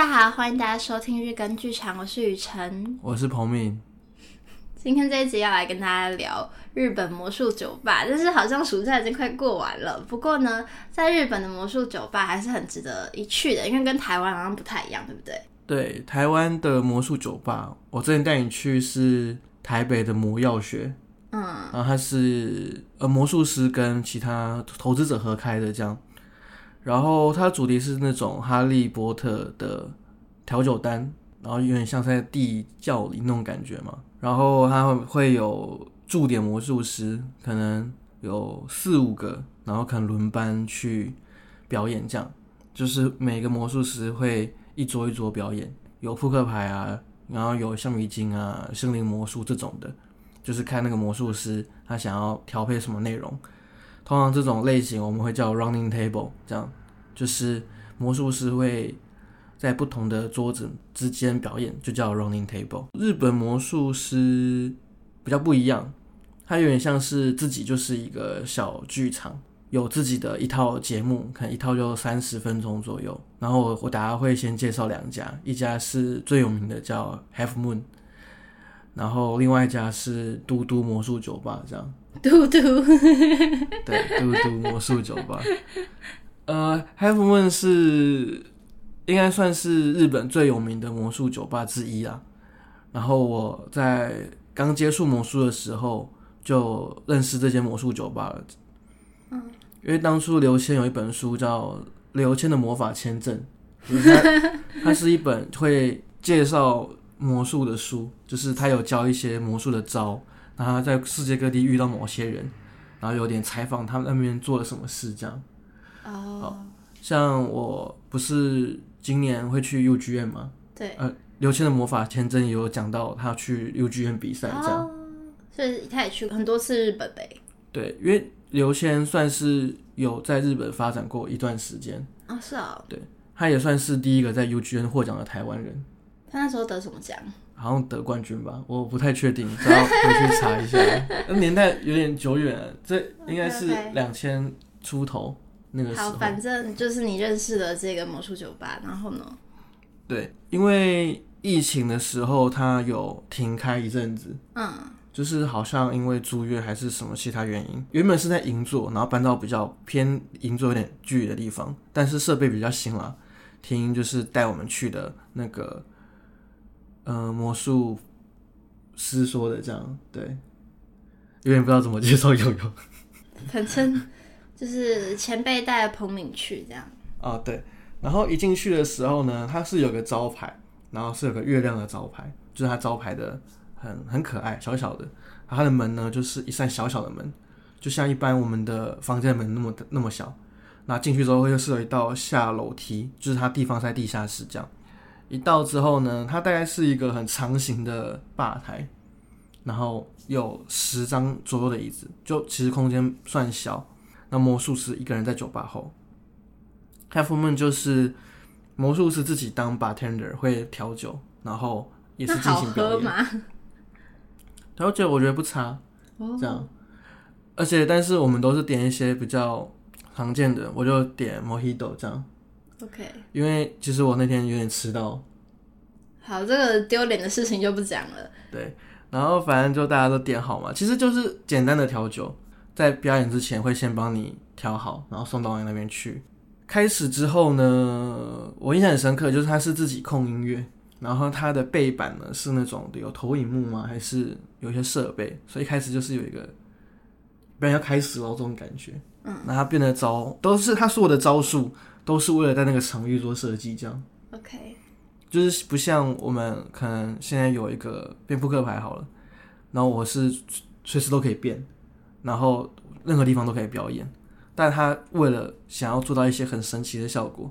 大家好，欢迎大家收听日更剧场，我是雨辰，我是彭敏。今天这一集要来跟大家聊日本魔术酒吧，但是好像暑假已经快过完了。不过呢，在日本的魔术酒吧还是很值得一去的，因为跟台湾好像不太一样，对不对？对，台湾的魔术酒吧，我之前带你去是台北的魔药学，嗯，然后它是呃魔术师跟其他投资者合开的这样。然后它的主题是那种哈利波特的调酒单，然后有点像在地窖里那种感觉嘛。然后它会有驻点魔术师，可能有四五个，然后可能轮班去表演，这样就是每个魔术师会一桌一桌表演，有扑克牌啊，然后有橡皮筋啊、森林魔术这种的，就是看那个魔术师他想要调配什么内容。通常这种类型我们会叫 running table，这样就是魔术师会在不同的桌子之间表演，就叫 running table。日本魔术师比较不一样，它有点像是自己就是一个小剧场，有自己的一套节目，可能一套就三十分钟左右。然后我我大家会先介绍两家，一家是最有名的叫 Half Moon，然后另外一家是嘟嘟魔术酒吧，这样。嘟嘟，对，嘟嘟魔术酒吧。呃，Half Moon 是应该算是日本最有名的魔术酒吧之一啦。然后我在刚接触魔术的时候就认识这间魔术酒吧了。嗯，因为当初刘谦有一本书叫《刘谦的魔法签证》，就是它，它是一本会介绍魔术的书，就是他有教一些魔术的招。然后在世界各地遇到某些人，然后有点采访他们那边做了什么事，这样。哦、oh.，像我不是今年会去 UGM 吗？对。呃，刘谦的魔法签证也有讲到他去 UGM 比赛这样。Oh. 所以他也去过很多次日本呗。对，因为刘谦算是有在日本发展过一段时间。啊、oh,，是啊。对，他也算是第一个在 UGM 获奖的台湾人。他那时候得什么奖？好像得冠军吧，我不太确定，只要回去查一下。那年代有点久远了，这应该是两千出头那个时候。好，反正就是你认识的这个魔术酒吧，然后呢？对，因为疫情的时候，它有停开一阵子。嗯。就是好像因为租约还是什么其他原因，原本是在银座，然后搬到比较偏银座有点距离的地方，但是设备比较新了。听就是带我们去的那个。嗯、呃，魔术师说的这样，对，有点不知道怎么介绍悠悠。反正就是前辈带彭敏去这样。啊，对。然后一进去的时候呢，它是有个招牌，然后是有个月亮的招牌，就是它招牌的很很可爱，小小的。它的门呢，就是一扇小小的门，就像一般我们的房间门那么那么小。那进去之后，又是有一道下楼梯，就是它地方在地下室这样。一到之后呢，它大概是一个很长形的吧台，然后有十张左右的椅子，就其实空间算小。那魔术师一个人在酒吧后，Half Moon 就是魔术师自己当 bartender 会调酒，然后也是进行表演。调酒我觉得不差，这样，而且但是我们都是点一些比较常见的，我就点 Mojito 这样。OK，因为其实我那天有点迟到。好，这个丢脸的事情就不讲了。对，然后反正就大家都点好嘛，其实就是简单的调酒，在表演之前会先帮你调好，然后送到你那边去。开始之后呢，我印象很深刻，就是他是自己控音乐，然后他的背板呢是那种有投影幕吗？还是有一些设备？所以一开始就是有一个，表演要开始了这种感觉。嗯，那他变的招都是他所有的招数。都是为了在那个场域做设计，这样。OK，就是不像我们可能现在有一个变扑克牌好了，然后我是随时都可以变，然后任何地方都可以表演，但他为了想要做到一些很神奇的效果。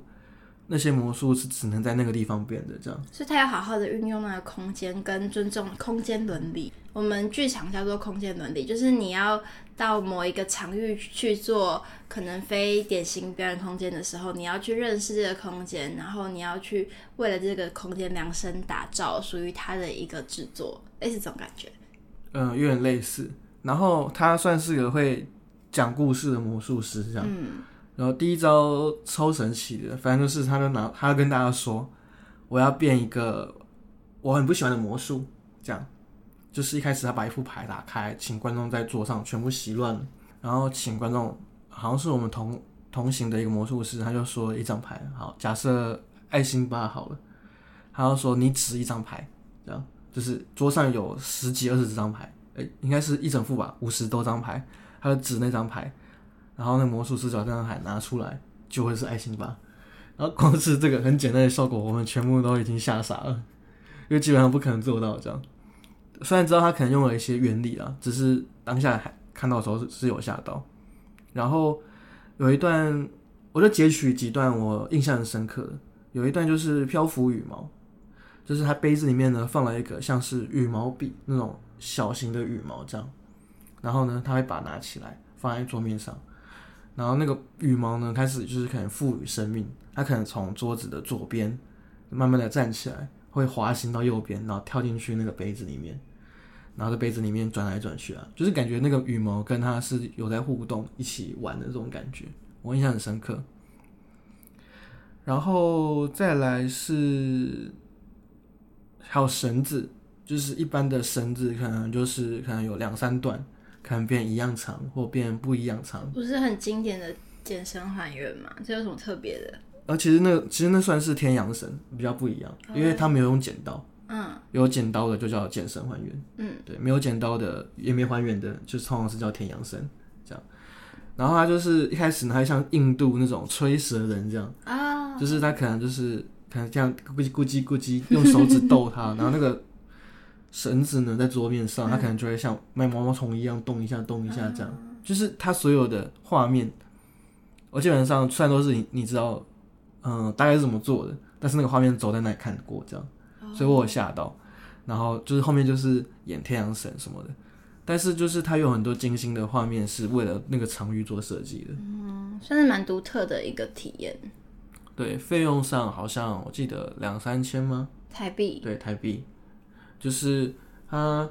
那些魔术是只能在那个地方变的，这样，所以他要好好的运用那个空间跟尊重空间伦理。我们剧场叫做空间伦理，就是你要到某一个场域去做可能非典型表演空间的时候，你要去认识这个空间，然后你要去为了这个空间量身打造属于他的一个制作，类似这种感觉。嗯，有点类似。然后他算是个会讲故事的魔术师，这样。嗯。然后第一招超神奇的，反正就是他就拿他跟大家说，我要变一个我很不喜欢的魔术，这样。就是一开始他把一副牌打开，请观众在桌上全部洗乱，然后请观众，好像是我们同同行的一个魔术师，他就说一张牌，好，假设爱心八好了，他就说你指一张牌，这样就是桌上有十几二十张牌，应该是一整副吧，五十多张牌，他就指那张牌，然后那魔术师把这张牌拿出来，就会是爱心吧，然后光是这个很简单的效果，我们全部都已经吓傻了，因为基本上不可能做到这样。虽然知道他可能用了一些原理啊，只是当下还看到的时候是有吓到。然后有一段，我就截取几段我印象很深刻的。有一段就是漂浮羽毛，就是他杯子里面呢放了一个像是羽毛笔那种小型的羽毛这样。然后呢，他会把它拿起来放在桌面上，然后那个羽毛呢开始就是可能赋予生命，它可能从桌子的左边慢慢的站起来，会滑行到右边，然后跳进去那个杯子里面。然后在杯子里面转来转去啊，就是感觉那个羽毛跟它是有在互动、一起玩的这种感觉，我印象很深刻。然后再来是还有绳子，就是一般的绳子可能就是可能有两三段，可能变一样长或变不一样长，不是很经典的健身还原嘛？这有什么特别的？而其实那个其实那算是天阳绳，比较不一样，因为它没有用剪刀。嗯，有剪刀的就叫健身还原，嗯，对，没有剪刀的也没还原的，就是通常是叫天阳绳这样。然后他就是一开始呢，还像印度那种吹蛇人这样啊，就是他可能就是可能这样咕叽咕叽咕叽用手指逗他，然后那个绳子呢在桌面上，它可能就会像卖毛毛虫一样动一下动一下这样，就是它所有的画面，我基本上虽然都是你你知道，嗯，大概是怎么做的，但是那个画面走在那里看过这样。所以我有吓到，然后就是后面就是演太阳神什么的，但是就是它有很多精心的画面是为了那个场域做设计的，嗯，算是蛮独特的一个体验。对，费用上好像我记得两三千吗？台币？对，台币，就是他，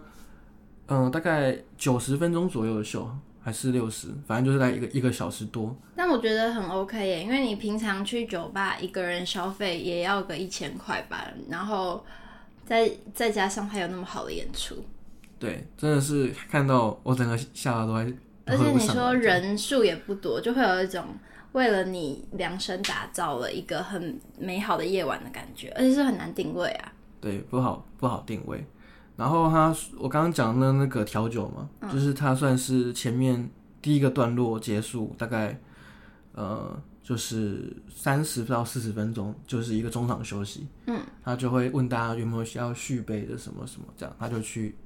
嗯，大概九十分钟左右的秀，还是六十，反正就是在一个一个小时多。但我觉得很 OK 耶，因为你平常去酒吧一个人消费也要个一千块吧，然后再再加上他有那么好的演出，对，真的是看到我整个下巴都还。而且你说人数也不多，就会有一种为了你量身打造了一个很美好的夜晚的感觉，而且是很难定位啊。对，不好不好定位。然后他，我刚刚讲的那个调酒嘛，嗯、就是他算是前面第一个段落结束，大概呃就是三十到四十分钟，就是一个中场休息。嗯，他就会问大家有没有需要续杯的什么什么，这样他就去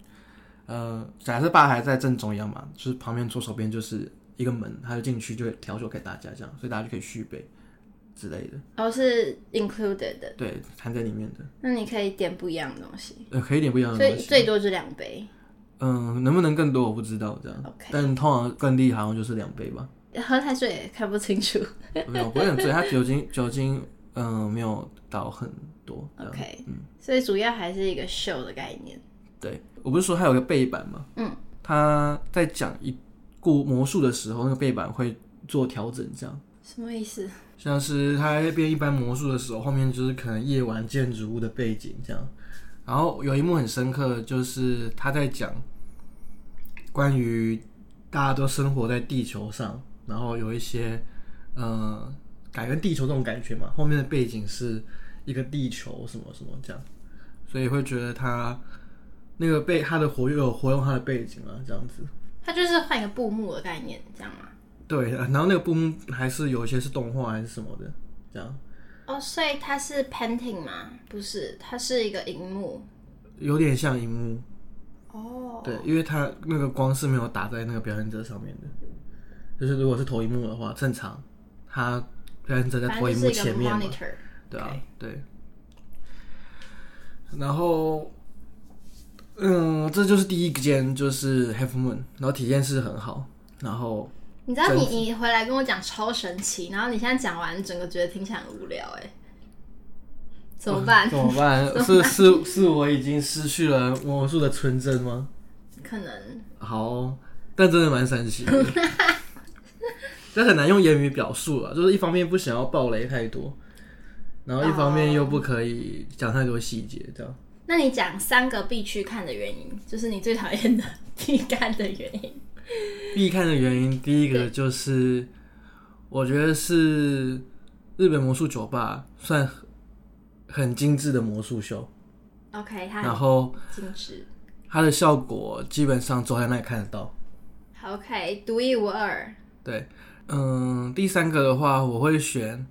呃，假设吧台在正中央嘛，就是旁边左手边就是一个门，他就进去就会调酒给大家，这样，所以大家就可以续杯。之类的，哦，是 included 的，对，含在里面的。那你可以点不一样的东西，呃，可以点不一样的东西，所以最多就两杯。嗯，能不能更多我不知道，这样。OK，但通常更厉害好像就是两杯吧。喝太醉也看不清楚。没有，不会很醉，它酒精酒精嗯没有到很多。OK，嗯，所以主要还是一个 show 的概念。对，我不是说它有个背板吗？嗯，他在讲一过魔术的时候，那个背板会做调整，这样。什么意思？像是他在变一般魔术的时候，后面就是可能夜晚建筑物的背景这样。然后有一幕很深刻，就是他在讲关于大家都生活在地球上，然后有一些呃改变地球这种感觉嘛。后面的背景是一个地球什么什么这样，所以会觉得他那个背他的活跃有活用他的背景啊，这样子。他就是换一个布幕的概念，这样吗？对，然后那个布幕还是有一些是动画还是什么的，这样。哦，所以它是 painting 吗？不是，它是一个荧幕，有点像荧幕。哦，对，因为它那个光是没有打在那个表演者上面的，就是如果是投影幕的话，正常，它表演者在投影幕前面嘛。对啊，对。然后，嗯，这就是第一间，就是 Half Moon，然后体验是很好，然后。你知道你你回来跟我讲超神奇，然后你现在讲完，整个觉得听起来很无聊，哎，怎么办？怎么办？是是是我已经失去了魔术的纯真吗？可能。好，但真的蛮神奇的，这很难用言语表述了。就是一方面不想要暴雷太多，然后一方面又不可以讲太多细节，这样。Oh. 那你讲三个必去看的原因，就是你最讨厌的必看的原因。必看的原因，第一个就是我觉得是日本魔术酒吧算很精致的魔术秀。OK，然后精致，它的效果基本上走在那里看得到。OK，独一无二。对，嗯，第三个的话，我会选，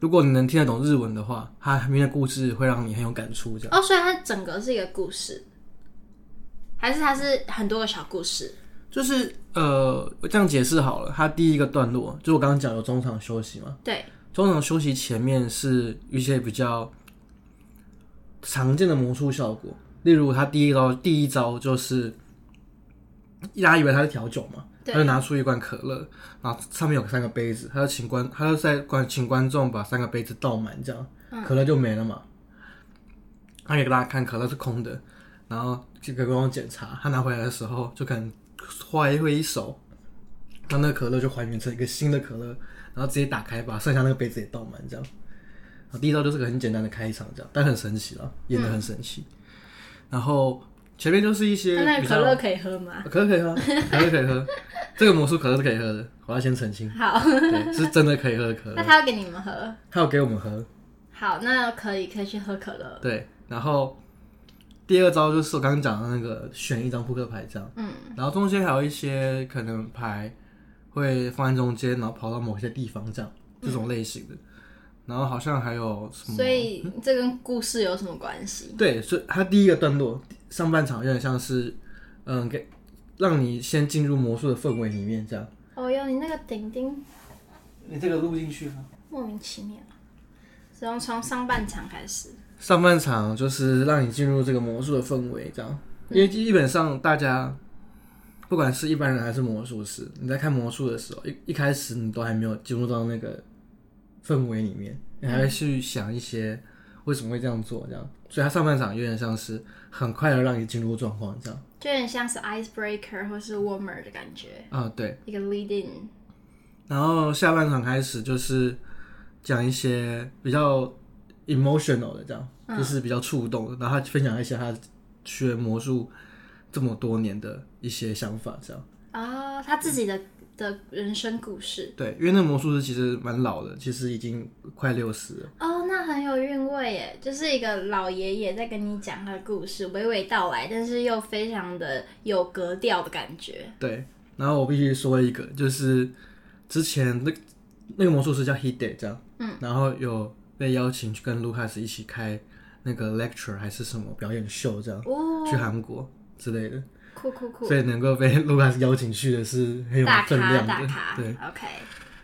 如果你能听得懂日文的话，它里面的故事会让你很有感触。这样哦，所以它整个是一个故事，还是它是很多个小故事？就是呃，我这样解释好了。他第一个段落，就我刚刚讲有中场休息嘛？对，中场休息前面是一些比较常见的魔术效果，例如他第一招，第一招就是，大家以为他是调酒嘛，他就拿出一罐可乐，然后上面有三个杯子，他就请观，他就在观请观众把三个杯子倒满，这样，嗯、可乐就没了嘛。他给大家看可乐是空的，然后就给观众检查，他拿回来的时候就可能。挥一挥手，让那个可乐就还原成一个新的可乐，然后直接打开，把剩下那个杯子也倒满，这样。第一招就是个很简单的开场，这样，但很神奇了，演的很神奇。嗯、然后前面就是一些，那可乐可以喝吗？可乐可以喝，可乐可以喝。这个魔术可乐是可以喝的，我要先澄清。好，对，是真的可以喝的可乐。那他要给你们喝？他要给我们喝。好，那可以可以去喝可乐。对，然后。第二招就是我刚刚讲的那个选一张扑克牌这样，嗯，然后中间还有一些可能牌会放在中间，然后跑到某些地方这样，这种类型的，嗯、然后好像还有什么？所以这跟故事有什么关系？对，所以它第一个段落上半场有点像是，嗯，给让你先进入魔术的氛围里面这样。哦哟，你那个顶顶，你这个录进去吗，莫名其妙，只能从上半场开始。上半场就是让你进入这个魔术的氛围，这样，因为基本上大家不管是一般人还是魔术师，你在看魔术的时候，一一开始你都还没有进入到那个氛围里面，你还会去想一些为什么会这样做，这样，所以他上半场有点像是很快的让你进入状况，这样，就有点像是 icebreaker 或是 warmer 的感觉。啊，对，一个 lead in，然后下半场开始就是讲一些比较。Emotional 的这样，嗯、就是比较触动的，然后他分享一些他学魔术这么多年的一些想法，这样啊、哦，他自己的的人生故事。对，因为那魔术师其实蛮老的，其实已经快六十了。哦，那很有韵味耶，就是一个老爷爷在跟你讲他的故事，娓娓道来，但是又非常的有格调的感觉。对，然后我必须说一个，就是之前那那个魔术师叫 Hide 这样，嗯，然后有。被邀请去跟卢卡斯一起开那个 lecture 还是什么表演秀这样，哦、去韩国之类的，酷酷酷！所以能够被卢卡斯邀请去的是很有分量的。大咖大咖，对，OK，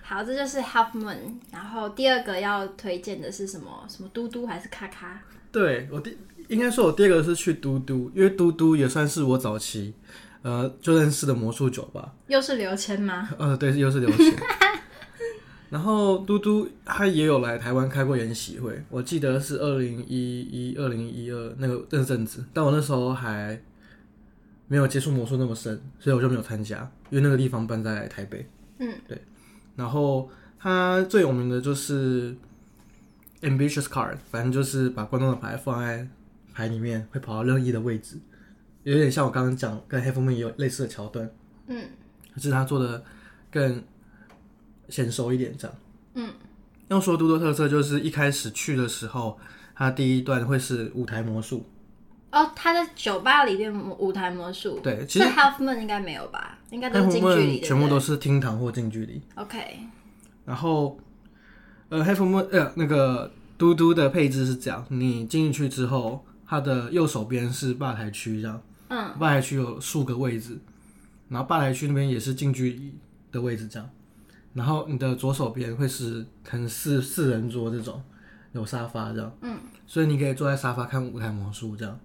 好，这就是 Half Moon。然后第二个要推荐的是什么？什么嘟嘟还是咔咔？对，我第应该说，我第二个是去嘟嘟，因为嘟嘟也算是我早期呃就认识的魔术酒吧。又是刘谦吗？呃，对，又是刘谦。然后嘟嘟他也有来台湾开过研习会，我记得是二零一一、二零一二那个那阵子，但我那时候还没有接触魔术那么深，所以我就没有参加，因为那个地方办在台北。嗯，对。然后他最有名的就是 Ambitious Card，反正就是把观众的牌放在牌里面，会跑到任意的位置，有点像我刚刚讲跟 Half Moon 也有类似的桥段。嗯，只是他做的更。娴熟一点这样，嗯，要说嘟嘟特色就是一开始去的时候，它第一段会是舞台魔术。哦，他在酒吧里面舞台魔术。对，其实 Half Moon 应该没有吧？应该都是近距离，全部都是厅堂或近距离。OK。然后，呃，Half Moon 呃那个嘟嘟的配置是这样：你进去之后，它的右手边是吧台区，这样，嗯，吧台区有数个位置，然后吧台区那边也是近距离的位置，这样。然后你的左手边会是可能四四人桌这种，有沙发这样，嗯，所以你可以坐在沙发看舞台魔术这样。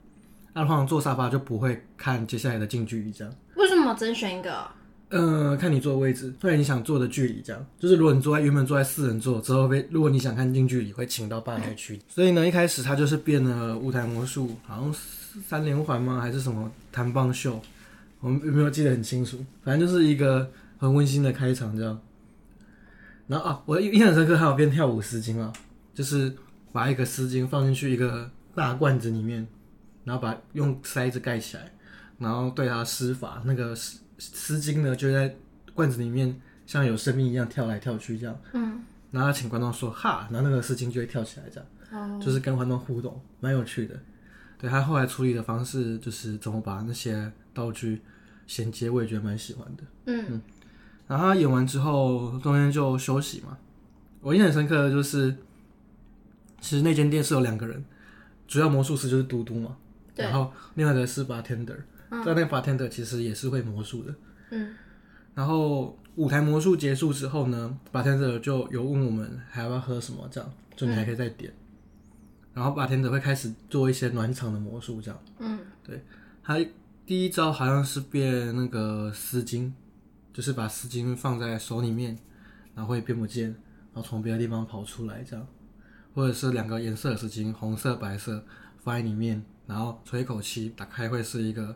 那通常坐沙发就不会看接下来的近距离这样。为什么只能选一个？嗯、呃，看你坐的位置，或者你想坐的距离这样。就是如果你坐在原本坐在四人座之后被，如果你想看近距离，会请到吧台区。嗯、所以呢，一开始他就是变了舞台魔术，好像三连环吗？还是什么弹棒秀？我们有没有记得很清楚？反正就是一个很温馨的开场这样。然后啊，我印象深刻，还有变跳舞丝巾啊，就是把一个丝巾放进去一个大罐子里面，然后把用塞子盖起来，然后对它施法，那个丝丝巾呢就在罐子里面像有生命一样跳来跳去这样。嗯。然后他请观众说哈，然后那个丝巾就会跳起来这样。哦。就是跟观众互动，蛮有趣的。对，他后来处理的方式就是怎么把那些道具衔接，我也觉得蛮喜欢的。嗯嗯。然后他演完之后，中间就休息嘛。我印象很深刻的就是，其实那间店是有两个人，主要魔术师就是嘟嘟嘛，对然后另外一个是 bartender，在那个 bartender 其实也是会魔术的。嗯。然后舞台魔术结束之后呢，bartender 就有问我们还要不要喝什么，这样就你还可以再点。嗯然后 bartender 会开始做一些暖场的魔术，这样。嗯，对，他第一招好像是变那个丝巾，就是把丝巾放在手里面，然后会变不见，然后从别的地方跑出来，这样。或者是两个颜色的丝巾，红色、白色放在里面，然后吹一口气，打开会是一个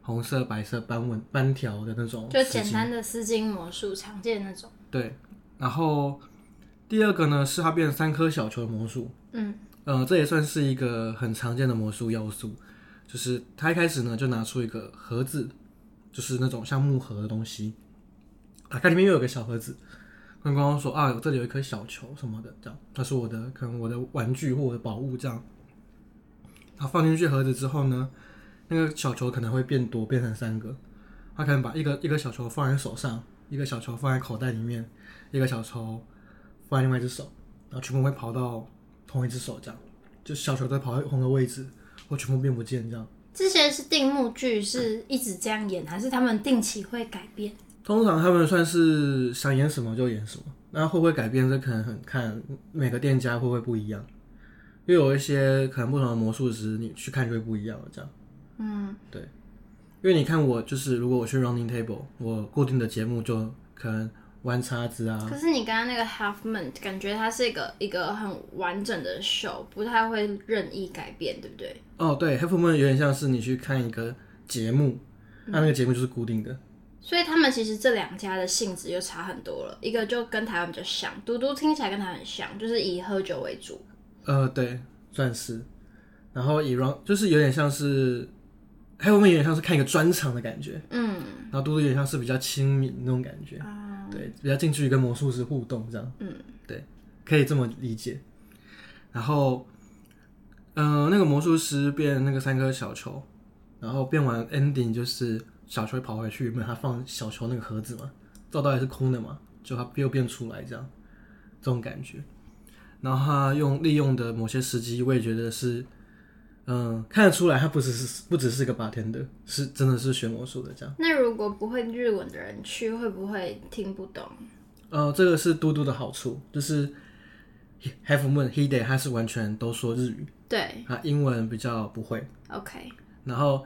红色、白色斑纹斑条的那种。就简单的丝巾魔术，常见那种。对，然后第二个呢，是他变三颗小球的魔术。嗯。呃，这也算是一个很常见的魔术要素，就是他一开始呢就拿出一个盒子，就是那种像木盒的东西，打开里面又有个小盒子，跟观众说啊，这里有一颗小球什么的，这样，它是我的可能我的玩具或我的宝物这样。他放进去盒子之后呢，那个小球可能会变多，变成三个，他可能把一个一个小球放在手上，一个小球放在口袋里面，一个小球放在另外一只手，然后全部会跑到。同一只手这样，就小球在跑在同个位置，或全部变不见这样。这些是定目剧，是一直这样演，还是他们定期会改变？通常他们算是想演什么就演什么，那会不会改变？这可能很看每个店家会不会不一样。因为有一些可能不同的魔术师，你去看就会不一样了。这样，嗯，对。因为你看我就是，如果我去 Rounding Table，我固定的节目就可能。玩叉子啊！可是你刚刚那个 Half Moon 感觉它是一个一个很完整的 show，，不太会任意改变，对不对？哦，对，Half Moon 有点像是你去看一个节目，那、嗯、那个节目就是固定的。所以他们其实这两家的性质就差很多了，一个就跟台湾比较像，嘟嘟听起来跟他很像，就是以喝酒为主。呃，对，算是。然后以 Round 就是有点像是。还有没有点像是看一个专场的感觉？嗯，然后嘟嘟有点像是比较亲民那种感觉，嗯、对，比较近距离跟魔术师互动这样，嗯，对，可以这么理解。然后，嗯、呃，那个魔术师变那个三颗小球，然后变完 ending 就是小球会跑回去，没有他放小球那个盒子嘛，照到还是空的嘛，就他又变出来这样，这种感觉。然后他用利用的某些时机，我也觉得是。嗯，看得出来他不只是不只是个 bartender，是真的是学魔术的这样。那如果不会日文的人去，会不会听不懂？呃，这个是嘟嘟的好处，就是 Half Moon He Day，他是完全都说日语，对，他英文比较不会。OK。然后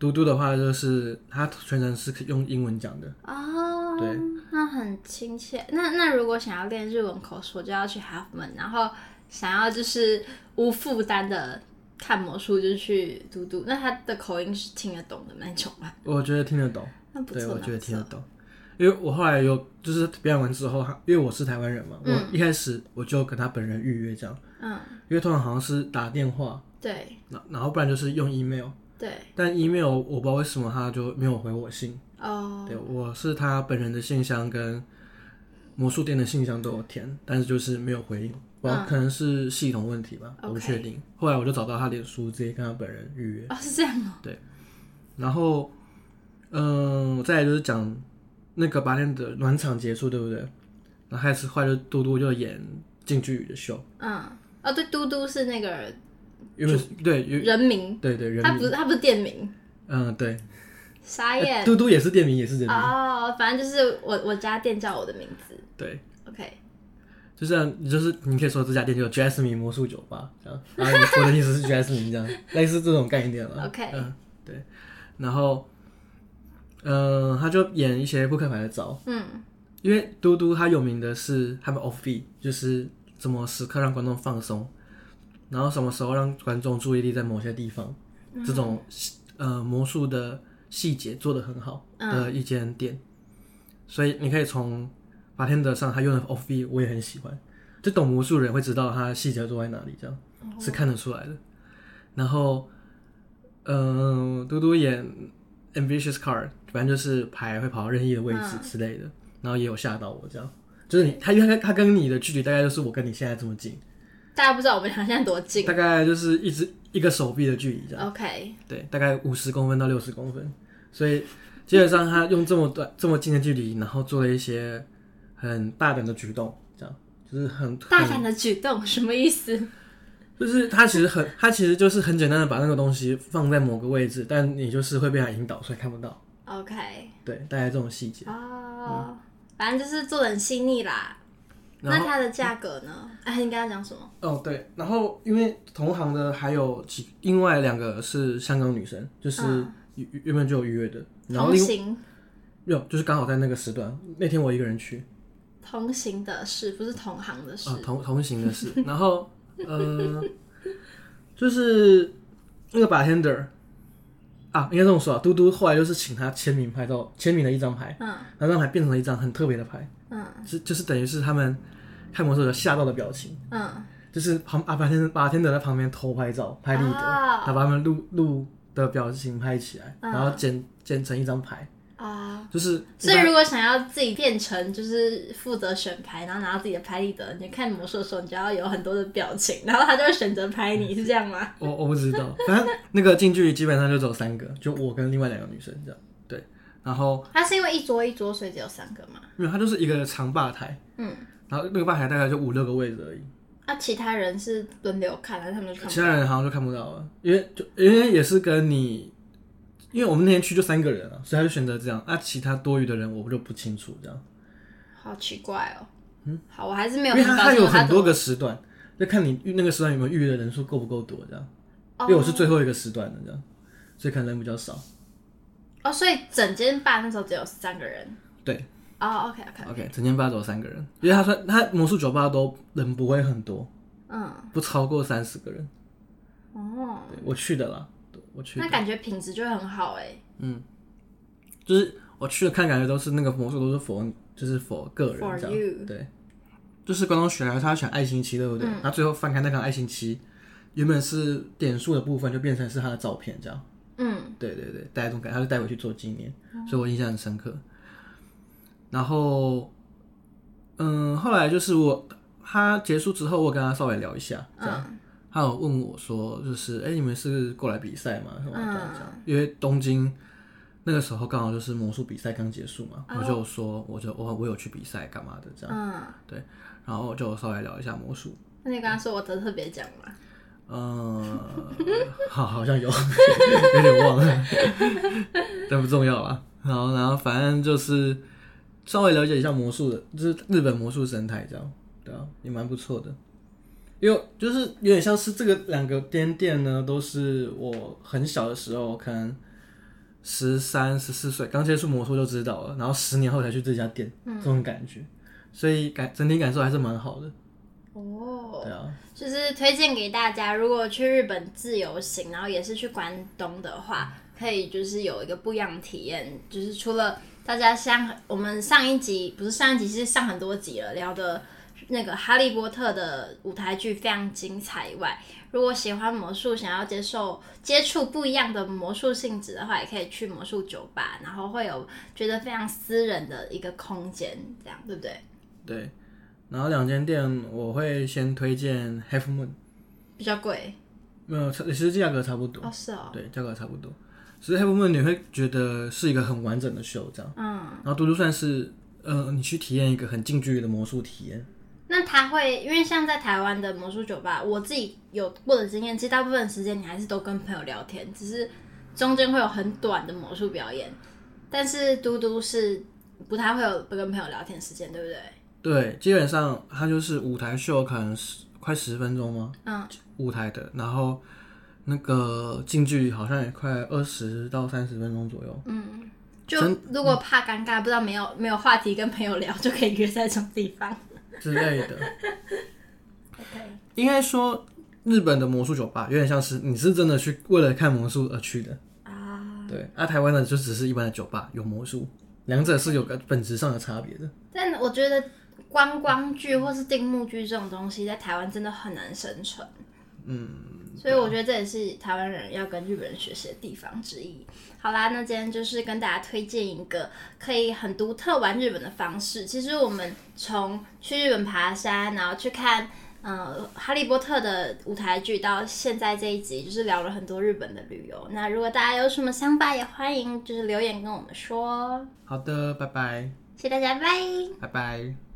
嘟嘟的话就是他全程是用英文讲的。哦，对，那很亲切。那那如果想要练日文口说，就要去 Half Moon，然后想要就是无负担的。看魔术就去嘟嘟，那他的口音是听得懂的那种吗？我觉得听得懂，那不错，对，我觉得听得懂，因为我后来有就是表演完之后，因为我是台湾人嘛，嗯、我一开始我就跟他本人预约这样，嗯，因为通常好像是打电话，对，然后不然就是用 email，对，但 email 我不知道为什么他就没有回我信，哦，对，我是他本人的信箱跟魔术店的信箱都有填，但是就是没有回应。我可能是系统问题吧，我不确定。后来我就找到他脸书，直接跟他本人预约。哦，是这样哦。对，然后，嗯，再来就是讲那个八天的暖场结束，对不对？然后开始坏了，嘟嘟就演近距离的秀。嗯，哦，对，嘟嘟是那个，因为对人名，对对人名，他不是他不是店名。嗯，对。傻眼。嘟嘟也是店名，也是人名。哦，反正就是我我家店叫我的名字。对。OK。就这样，就是你可以说这家店叫 Jasmine 魔术酒吧，这样，然后我的意思是 Jasmine 这样，类似这种概念了。OK，嗯，对，然后，嗯、呃，他就演一些扑克牌的招，嗯，因为嘟嘟他有名的是他们 offbeat，就是怎么时刻让观众放松，然后什么时候让观众注意力在某些地方，嗯、这种呃魔术的细节做得很好的一间店，嗯、所以你可以从。法天的上他用的 offbeat 我也很喜欢，就懂魔术的人会知道他细节做在哪里，这样、oh. 是看得出来的。然后，嗯、呃，嘟嘟演 Ambitious Card，反正就是牌会跑到任意的位置之类的，嗯、然后也有吓到我，这样就是你他因为他他跟你的距离大概就是我跟你现在这么近，大家不知道我们俩现在多近，大概就是一只一个手臂的距离这样。OK，对，大概五十公分到六十公分，所以基本上他用这么短这么近的距离，然后做了一些很大胆的举动。这样就是很大胆的举动，什么意思？就是他其实很，他其实就是很简单的把那个东西放在某个位置，但你就是会被他引导，所以看不到。OK，对，大概这种细节。哦，嗯、反正就是做的很细腻啦。那它的价格呢？哎、嗯，你刚刚讲什么？哦，对，然后因为同行的还有几，另外两个是香港女生，就是原原本就有预约的，然后另外有就是刚好在那个时段，那天我一个人去。同行的事不是同行的事，啊、同同行的事。然后，呃，就是那个 bartender 啊，应该这么说啊。嘟嘟后来就是请他签名拍照，签名的一张牌，嗯，那张牌变成了一张很特别的牌，嗯，是就是等于是他们看魔术的吓到的表情，嗯，就是旁啊 bartender bartender 在旁边偷拍照，拍立得，哦、他把他们录录的表情拍起来，嗯、然后剪剪成一张牌。啊，uh, 就是，所以如果想要自己变成就是负责选牌，然后拿到自己的拍立得，你看魔术的时候，你就要有很多的表情，然后他就会选择拍你，是这样吗？我我不知道，反正那个近距离基本上就只有三个，就我跟另外两个女生这样。对，然后他是因为一桌一桌，所以只有三个嘛？没有，他就是一个长吧台，嗯，然后那个吧台大概就五六个位置而已。那、啊、其他人是轮流看，还是他们就看不到？其他人好像就看不到了，因为就因为也是跟你。因为我们那天去就三个人啊，所以他就选择这样。那、啊、其他多余的人，我就不清楚这样。好奇怪哦。嗯，好，我还是没有。因为他他有很多个时段，就看你那个时段有没有预约的人数够不够多这样。哦、因为我是最后一个时段的这样，所以可能人比较少。哦，所以整间吧那时候只有三个人。对。哦，OK OK OK，整间吧只有三个人，因为他说他魔术酒吧都人不会很多，嗯，不超过三十个人。哦。对，我去的啦。我去，那感觉品质就会很好哎。嗯，就是我去了看，感觉都是那个魔术都是 for，就是 for 个人这样。You. 对，就是观众选，他选爱心七，对不对？嗯、他最后翻开那个爱心七，原本是点数的部分，就变成是他的照片这样。嗯，对对对，带这种感觉，他就带回去做纪念，嗯、所以我印象很深刻。然后，嗯，后来就是我他结束之后，我跟他稍微聊一下，这样。嗯他有问我说：“就是，哎、欸，你们是过来比赛吗？什么这样这样？因为东京那个时候刚好就是魔术比赛刚结束嘛，我就说，我就我我有去比赛干嘛的这样，嗯，对，然后就稍微聊一下魔术。那你刚刚说我得特别奖吗？嗯，好，好像有，有点忘了，但不重要了。然后，然后反正就是稍微了解一下魔术的，就是日本魔术生态这样，对啊，也蛮不错的。”因为就是有点像是这个两个店店呢，都是我很小的时候，可能十三、十四岁刚接触魔术就知道了，然后十年后才去这家店，嗯、这种感觉，所以感整体感受还是蛮好的。哦，对啊，就是推荐给大家，如果去日本自由行，然后也是去关东的话，可以就是有一个不一样的体验，就是除了大家像我们上一集不是上一集，是上很多集了聊的。那个《哈利波特》的舞台剧非常精彩以外，如果喜欢魔术，想要接受接触不一样的魔术性质的话，也可以去魔术酒吧，然后会有觉得非常私人的一个空间，这样对不对？对。然后两间店我会先推荐 Half Moon，比较贵。没有，其实价格差不多。哦，是哦。对，价格差不多。其实 Half Moon 你会觉得是一个很完整的秀，这样。嗯。然后嘟嘟算是，呃，你去体验一个很近距离的魔术体验。那他会，因为像在台湾的魔术酒吧，我自己有过的经验，其实大部分时间你还是都跟朋友聊天，只是中间会有很短的魔术表演。但是嘟嘟是不太会有不跟朋友聊天时间，对不对？对，基本上它就是舞台秀，可能十快十分钟吗？嗯，舞台的，然后那个近距离好像也快二十到三十分钟左右。嗯，就如果怕尴尬，嗯、不知道没有没有话题跟朋友聊，就可以约在这种地方。之类的，应该说日本的魔术酒吧有点像是你是真的去为了看魔术而去的啊。对，啊，台湾的就只是一般的酒吧有魔术，两者是有个本质上的差别的。但我觉得观光剧或是定目剧这种东西，在台湾真的很难生存。嗯，所以我觉得这也是台湾人要跟日本人学习的地方之一。好啦，那今天就是跟大家推荐一个可以很独特玩日本的方式。其实我们从去日本爬山，然后去看。嗯，哈利波特的舞台剧到现在这一集，就是聊了很多日本的旅游。那如果大家有什么想法，也欢迎就是留言跟我们说。好的，拜拜。谢谢大家，拜拜。拜拜。